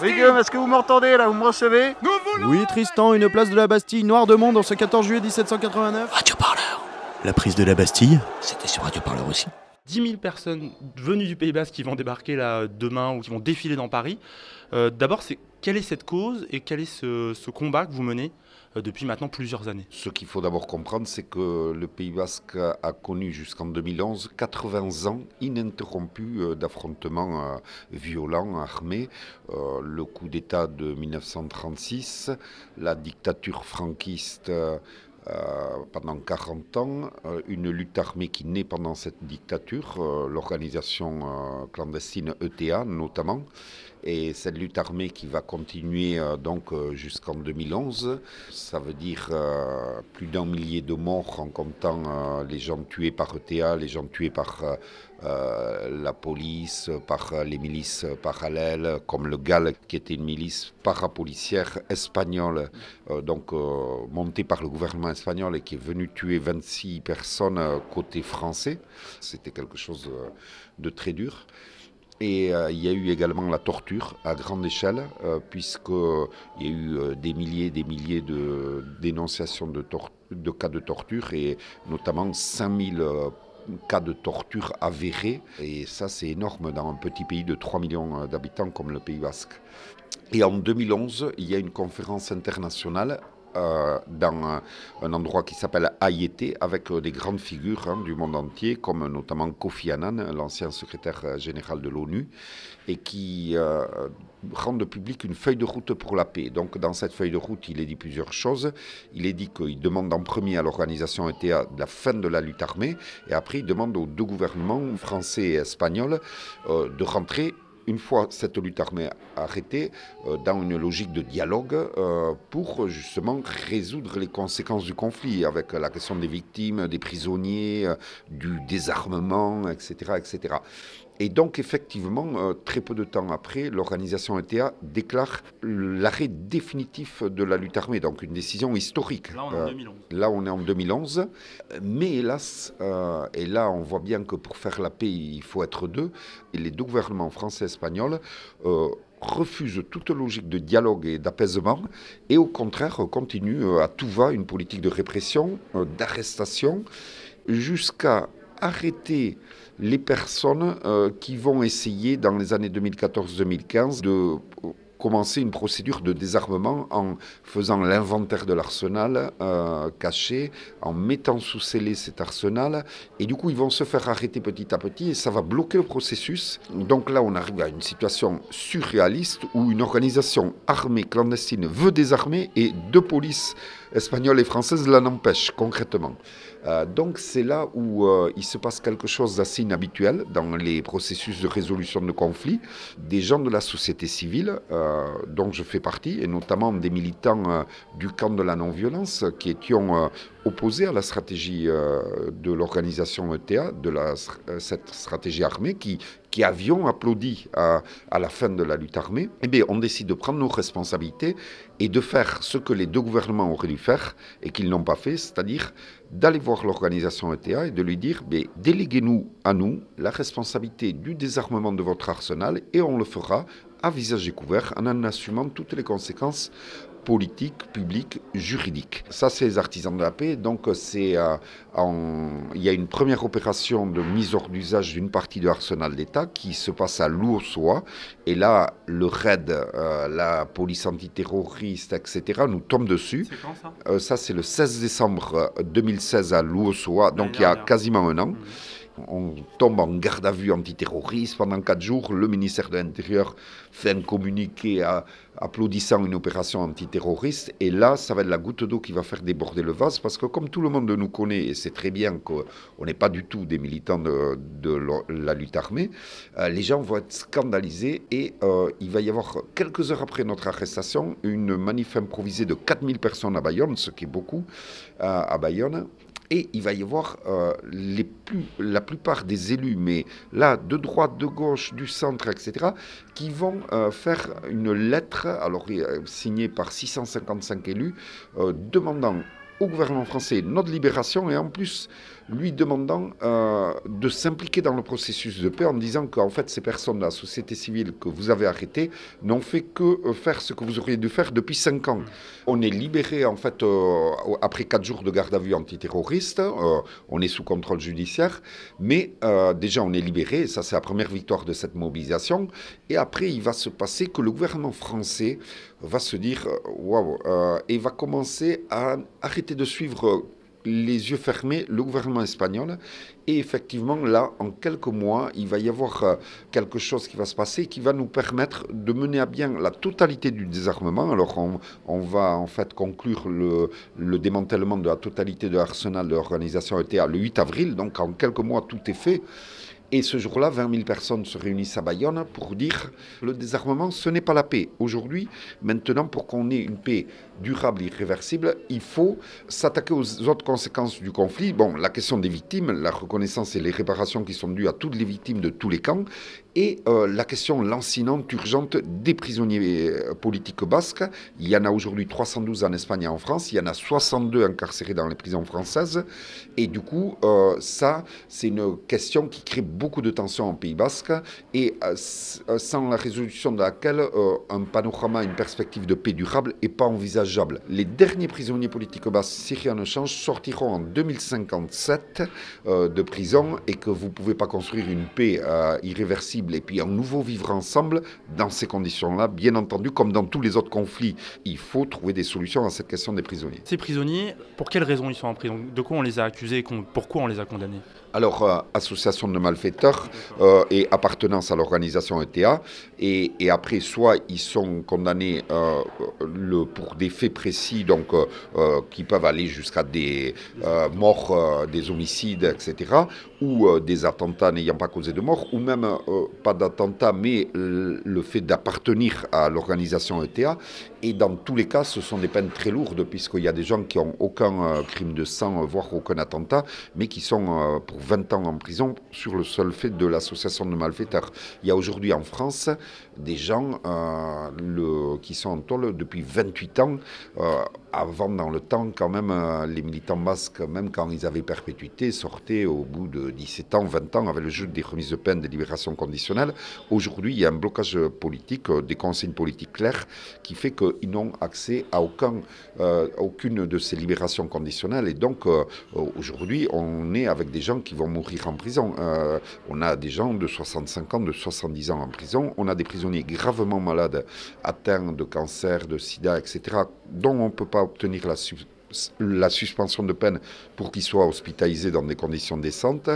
Bastille est-ce que vous m'entendez là? Vous me recevez? Oui, Tristan, une place de la Bastille, noir de monde, en ce 14 juillet 1789. Radio Parleur. La prise de la Bastille C'était sur Radio Parleur aussi. 10 000 personnes venues du Pays Basque qui vont débarquer là demain ou qui vont défiler dans Paris. Euh, d'abord, c'est quelle est cette cause et quel est ce combat que vous menez euh, depuis maintenant plusieurs années? Ce qu'il faut d'abord comprendre, c'est que le Pays basque a connu jusqu'en 2011 80 ans ininterrompus euh, d'affrontements violents, armés. Le coup d'État de 1936, la dictature franquiste pendant 40 ans, une lutte armée qui naît pendant cette dictature, l'organisation clandestine ETA notamment, et cette lutte armée qui va continuer euh, donc euh, jusqu'en 2011, ça veut dire euh, plus d'un millier de morts en comptant les gens tués par ETA, les gens tués par la police, par les milices parallèles, comme le GAL qui était une milice parapolicière espagnole, donc montée par le gouvernement espagnol et qui est venue tuer 26 personnes côté français. C'était quelque chose de très dur. Et euh, il y a eu également la torture à grande échelle, euh, puisqu'il y a eu euh, des milliers et des milliers de dénonciations de, de, cas de torture, et notamment 5000 cas de torture avérés. Et ça, c'est énorme dans un petit pays de 3 millions d'habitants comme le Pays basque. Et en 2011, il y a une conférence internationale euh, dans un endroit qui s'appelle Ayete, avec euh, des grandes figures hein, du monde entier, comme notamment Kofi Annan, l'ancien secrétaire euh, général de l'ONU, et qui rendent public une feuille de route pour la paix. Donc dans cette feuille de route, il est dit plusieurs choses. Il est dit qu'il demande en premier à l'organisation ETA la fin de la lutte armée, et après il demande aux deux gouvernements, français et espagnol, de rentrer une fois cette lutte armée arrêtée, euh, dans une logique de dialogue euh, pour justement résoudre les conséquences du conflit avec la question des victimes, des prisonniers, euh, du désarmement, etc., etc. Et donc, effectivement, euh, très peu de temps après, l'organisation ETA déclare l'arrêt définitif de la lutte armée, donc une décision historique. Là, on est en 2011. Euh, là, on est en 2011. Mais hélas, euh, et là, on voit bien que pour faire la paix, il faut être deux. Et les deux gouvernements français et espagnols refusent toute logique de dialogue et d'apaisement et au contraire continuent à tout va une politique de répression, d'arrestation, jusqu'à arrêter les personnes euh, qui vont essayer dans les années 2014-2015 de commencer une procédure de désarmement en faisant l'inventaire de l'arsenal euh, caché, en mettant sous scellé cet arsenal. Et du coup, ils vont se faire arrêter petit à petit et ça va bloquer le processus. Donc là, on arrive à une situation surréaliste où une organisation armée clandestine veut désarmer et deux polices espagnoles et françaises l'en empêchent concrètement. Euh, donc c'est là où euh, il se passe quelque chose d'assez inhabituel dans les processus de résolution de conflits. Des gens de la société civile, euh, dont je fais partie, et notamment des militants du camp de la non-violence, qui étions opposés à la stratégie de l'organisation ETA, de la, cette stratégie armée, qui, qui avions applaudi à, à, la fin de la lutte armée, eh on décide de prendre nos responsabilités et de faire ce que les deux gouvernements auraient dû faire et qu'ils n'ont pas fait, c'est-à-dire d'aller voir l'organisation ETA et de lui dire déléguez-nous à nous la responsabilité du désarmement de votre arsenal et on le fera à visage découvert en en assumant toutes les conséquences politique, publique, juridique. Ça, c'est les artisans de la paix. Donc, c'est, euh, il y a une première opération de mise hors d'usage d'une partie de l'arsenal d'État qui se passe à Louossoa. Et là, le RAID, euh, la police antiterroriste, etc., nous tombe dessus. C'est quand ça? Euh, Ça, c'est le 16 décembre 2016 à Louossoa, donc il y a quasiment un an. Mmh. On tombe en garde à vue antiterroriste pendant quatre jours. Le ministère de l'Intérieur fait un communiqué applaudissant une opération antiterroriste. Et là, ça va être la goutte d'eau qui va faire déborder le vase parce que comme tout le monde nous connaît, et c'est très bien qu'on n'est pas du tout des militants de, la lutte armée, euh, les gens vont être scandalisés et euh, il va y avoir quelques heures après notre arrestation une manif improvisée de 4000 personnes à Bayonne, ce qui est beaucoup euh, à Bayonne et il va y avoir euh, la plupart des élus, mais là, de droite, de gauche, du centre, etc., qui vont euh, faire une lettre, alors euh, signée par 655 élus, demandant au gouvernement français notre libération et en plus lui demandant euh, de s'impliquer dans le processus de paix en disant qu'en fait ces personnes de la société civile que vous avez arrêtées n'ont fait que euh, faire ce que vous auriez dû faire depuis cinq ans. On est libéré en fait euh, après quatre jours de garde à vue antiterroriste, on est sous contrôle judiciaire, mais déjà on est libéré, ça c'est la première victoire de cette mobilisation, et après il va se passer que le gouvernement français va se dire waouh, et va commencer à arrêter de suivre les yeux fermés le gouvernement espagnol. Et effectivement, là, en quelques mois, il va y avoir euh, quelque chose qui va se passer qui va nous permettre de mener à bien la totalité du désarmement. Alors, on, va en fait conclure le, le, démantèlement de la totalité de l'arsenal de l'organisation ETA le 8 avril. Donc, en quelques mois, tout est fait. Et ce jour-là, 20 000 personnes se réunissent à Bayonne pour dire le désarmement, ce n'est pas la paix. Aujourd'hui, maintenant, pour qu'on ait une paix durable, irréversible, il faut s'attaquer aux autres conséquences du conflit. Bon, la question des victimes, la reconnaissance et les réparations qui sont dues à toutes les victimes de tous les camps, et euh, la question lancinante, urgente des prisonniers euh, politiques basques. Il y en a aujourd'hui 312 en Espagne et en France, il y en a 62 incarcérés dans les prisons françaises, et du coup, euh, ça, c'est une question qui crée beaucoup de tensions en Pays basque, et sans la résolution de laquelle un panorama, une perspective de paix durable n'est pas envisageable les derniers prisonniers politiques basques, si rien ne change, sortiront en 2057 euh, de prison et que vous ne pouvez pas construire une paix euh, irréversible et puis un nouveau vivre ensemble dans ces conditions-là. Bien entendu, comme dans tous les autres conflits, il faut trouver des solutions à cette question des prisonniers. Ces prisonniers, pour quelles raisons ils sont en prison? De quoi on les a accusés et pourquoi on les a condamnés? Alors, euh, association de malfaiteurs euh, et appartenance à l'organisation ETA. Et, après, soit ils sont condamnés euh, pour des faits précis, donc qui peuvent aller jusqu'à des morts, des homicides, etc., ou des attentats n'ayant pas causé de mort, ou même pas d'attentat, mais le fait d'appartenir à l'organisation ETA. Et dans tous les cas, ce sont des peines très lourdes, puisqu'il y a des gens qui n'ont aucun crime de sang, voire aucun attentat, mais qui sont pour 20 ans en prison sur le seul fait de l'association de malfaiteurs. Il y a aujourd'hui en France des gens euh, qui sont en tôle depuis 28 ans. Euh, avant, dans le temps, quand même, euh, les militants basques, même quand ils avaient perpétuité, sortaient au bout de 17 ans, 20 ans, avec le jeu des remises de peine, des libérations conditionnelles. Aujourd'hui, il y a un blocage politique, des consignes politiques claires, qui fait qu'ils n'ont accès à aucun, aucune de ces libérations conditionnelles. Et donc, aujourd'hui, on est avec des gens qui vont mourir en prison. on a des gens de 65 ans, de 70 ans en prison. On a des prisonniers gravement malades, atteints de cancer, de sida, etc., dont on ne peut pas obtenir la, suspension de peine pour qu'ils soient hospitalisés dans des conditions décentes.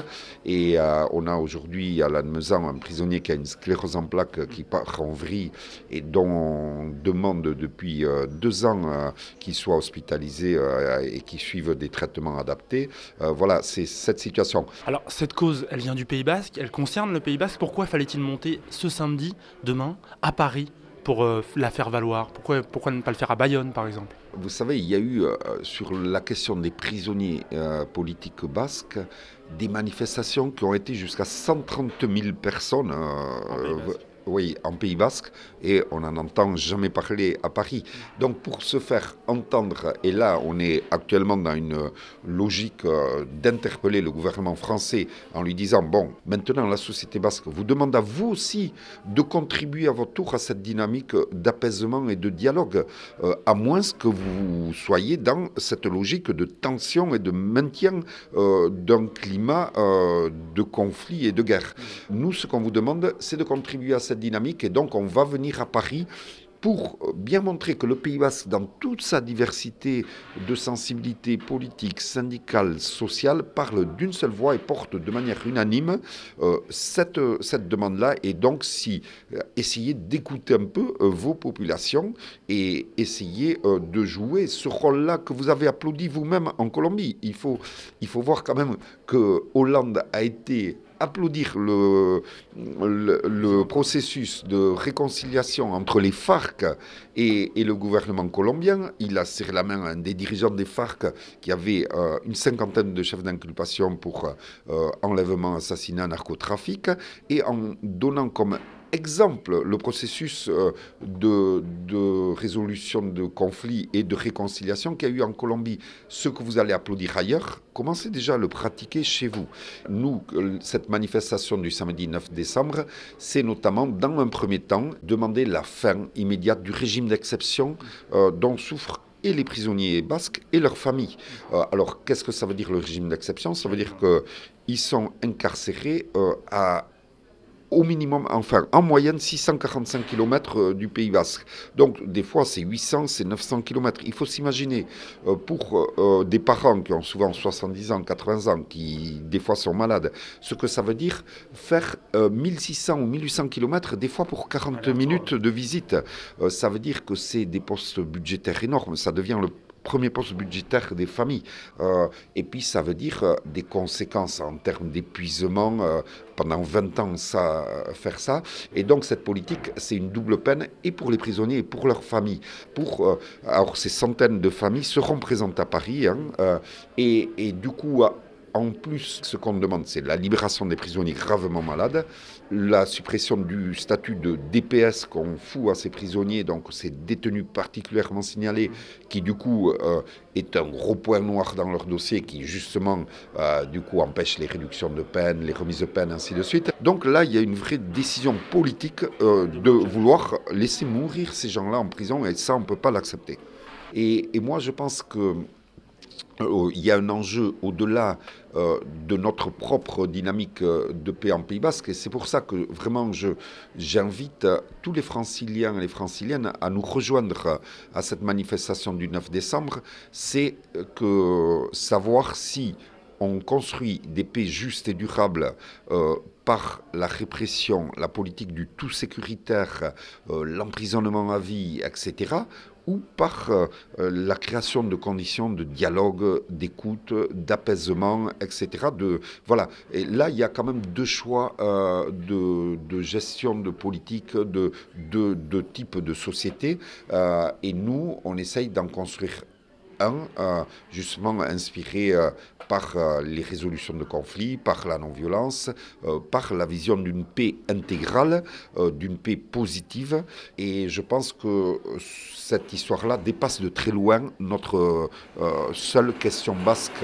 Et euh, on a aujourd'hui à l'Annemezan un prisonnier qui a une sclérose en plaques qui part en vrille et dont on demande depuis euh, deux ans euh, qu'il soit hospitalisé et qu'il suive des traitements adaptés. voilà, c'est cette situation. Alors cette cause, elle vient du Pays Basque, elle concerne le Pays Basque. Pourquoi fallait-il monter ce samedi, demain, à Paris pour la faire valoir pourquoi, pourquoi ne pas le faire à Bayonne, par exemple? Vous savez, il y a eu euh, sur la question des prisonniers euh, politiques basques des manifestations qui ont été jusqu'à 130 000 personnes. Euh, oui, en Pays Basque, et on n'en entend jamais parler à Paris. Donc pour se faire entendre, et là on est actuellement dans une logique euh, d'interpeller le gouvernement français en lui disant, bon, maintenant la société basque vous demande à vous aussi de contribuer à votre tour à cette dynamique d'apaisement et de dialogue, euh, à moins que vous soyez dans cette logique de tension et de maintien euh, d'un climat de conflit et de guerre. Nous, ce qu'on vous demande, c'est de contribuer à cette dynamique et donc on va venir à Paris pour bien montrer que le Pays Basque, dans toute sa diversité de sensibilité politique, syndicale, sociale, parle d'une seule voix et porte de manière unanime euh, cette, cette demande-là. Et donc, si euh, essayez d'écouter un peu euh, vos populations et essayez de jouer ce rôle-là que vous avez applaudi vous-même en Colombie. Il faut, il faut voir quand même que Hollande a été applaudir le, processus de réconciliation entre les FARC et, le gouvernement colombien. Il a serré la main à un des dirigeants des FARC qui avait euh, une cinquantaine de chefs d'inculpation pour euh, enlèvement, assassinat, narcotrafic, et en donnant comme exemple le processus euh, de, résolution de conflits et de réconciliation qu'il y a eu en Colombie. Ce que vous allez applaudir ailleurs, commencez déjà à le pratiquer chez vous. Nous, euh, cette manifestation du samedi 9 décembre, c'est notamment, dans un premier temps, demander la fin immédiate du régime d'exception euh, dont souffrent et les prisonniers basques et leurs familles. Alors, qu'est-ce que ça veut dire le régime d'exception? Ça veut dire qu'ils sont incarcérés à au minimum, enfin en moyenne 645 km euh, du Pays Basque. Donc des fois c'est 800, c'est 900 km. Il faut s'imaginer euh, pour euh, des parents qui ont souvent 70 ans, 80 ans, qui des fois sont malades, ce que ça veut dire faire 1600 ou 1800 km des fois pour 40 minutes de visite. ça veut dire que c'est des postes budgétaires énormes. Ça devient le premier poste budgétaire des familles. Euh, et puis ça veut dire euh, des conséquences en termes d'épuisement. Euh, pendant 20 ans, ça, faire ça. Et donc cette politique, c'est une double peine et pour les prisonniers et pour leurs familles. Pour, alors ces centaines de familles seront présentes à Paris. Hein, et, et, du coup, en plus, ce qu'on demande, c'est la libération des prisonniers gravement malades, la suppression du statut de DPS qu'on fout à ces prisonniers, donc ces détenus particulièrement signalés, qui du coup euh, est un gros point noir dans leur dossier, qui justement euh, du coup empêche les réductions de peine, les remises de peine, ainsi de suite. Donc là, il y a une vraie décision politique euh, de vouloir laisser mourir ces gens-là en prison, et ça, on ne peut pas l'accepter. Et, moi, je pense que il y a un enjeu au-delà euh, de notre propre dynamique euh, de paix en Pays Basque. Et c'est pour ça que vraiment j'invite tous les franciliens et les franciliennes à nous rejoindre à cette manifestation du 9 décembre. C'est que savoir si on construit des paix justes et durables par la répression, la politique du tout sécuritaire, l'emprisonnement à vie, etc., ou par euh, euh, la création de conditions de dialogue, d'écoute, d'apaisement, etc. De, voilà. Et là, il y a quand même deux choix euh, de, gestion de politique, de, de, de type de société. et nous, on essaye d'en construire un, justement inspiré par les résolutions de conflits, par la non-violence, par la vision d'une paix intégrale, d'une paix positive. Et je pense que cette histoire-là dépasse de très loin notre euh, seule question basque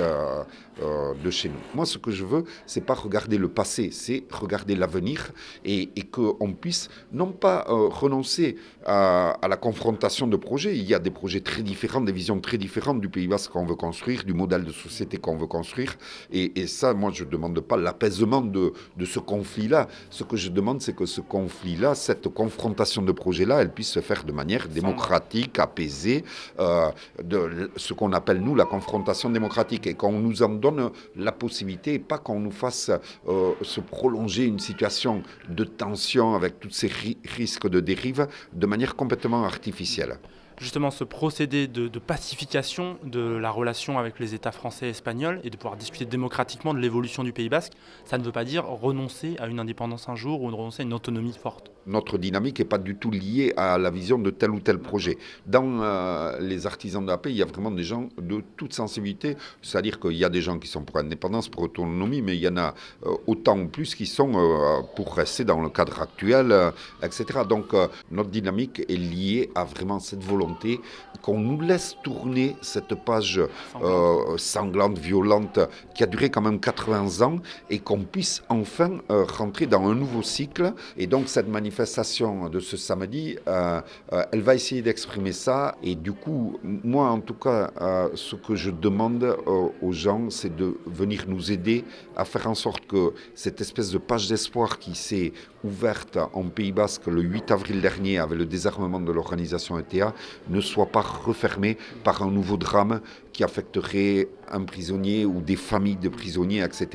euh, euh, de chez nous. Moi, ce que je veux, c'est pas regarder le passé, c'est regarder l'avenir et, et qu'on puisse non pas renoncer à, la confrontation de projets. Il y a des projets très différents, des visions très différentes du Pays Basque qu'on veut construire, du modèle de société qu'on veut construire. Et, ça, moi, je ne demande pas l'apaisement de, de ce conflit-là. Ce que je demande, c'est que ce conflit-là, cette confrontation de projets-là, elle puisse se faire de manière démocratique apaisée, euh, de ce qu'on appelle nous la confrontation démocratique, et qu'on nous en donne la possibilité, et pas qu'on nous fasse euh, se prolonger une situation de tension avec tous ces risques de dérive de manière complètement artificielle justement ce procédé de, pacification de la relation avec les États français et espagnols et de pouvoir discuter démocratiquement de l'évolution du Pays basque, ça ne veut pas dire renoncer à une indépendance un jour ou renoncer à une autonomie forte. Notre dynamique n'est pas du tout liée à la vision de tel ou tel projet. Dans euh, les artisans de la paix, il y a vraiment des gens de toute sensibilité, c'est-à-dire qu'il y a des gens qui sont pour l'indépendance, pour l'autonomie, mais il y en a euh, autant ou plus qui sont euh, pour rester dans le cadre actuel, etc. Donc notre dynamique est liée à vraiment cette volonté qu'on nous laisse tourner cette page sanglante. violente, qui a duré quand même 80 ans, et qu'on puisse enfin rentrer dans un nouveau cycle. Et donc cette manifestation de ce samedi, euh, elle va essayer d'exprimer ça. Et du coup, moi en tout cas, ce que je demande aux gens, c'est de venir nous aider à faire en sorte que cette espèce de page d'espoir qui s'est ouverte en Pays Basque le 8 avril dernier avec le désarmement de l'organisation ETA ne soit pas refermée par un nouveau drame qui affecterait un prisonnier ou des familles de prisonniers, etc.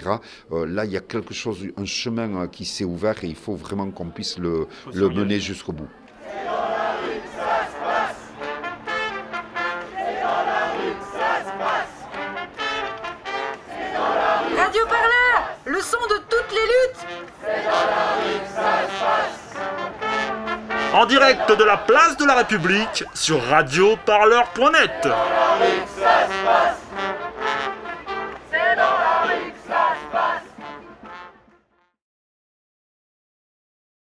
Euh, là, il y a quelque chose, un chemin euh, qui s'est ouvert et il faut vraiment qu'on puisse le, le mener jusqu'au bout. De la place de la République sur radioparleur.net.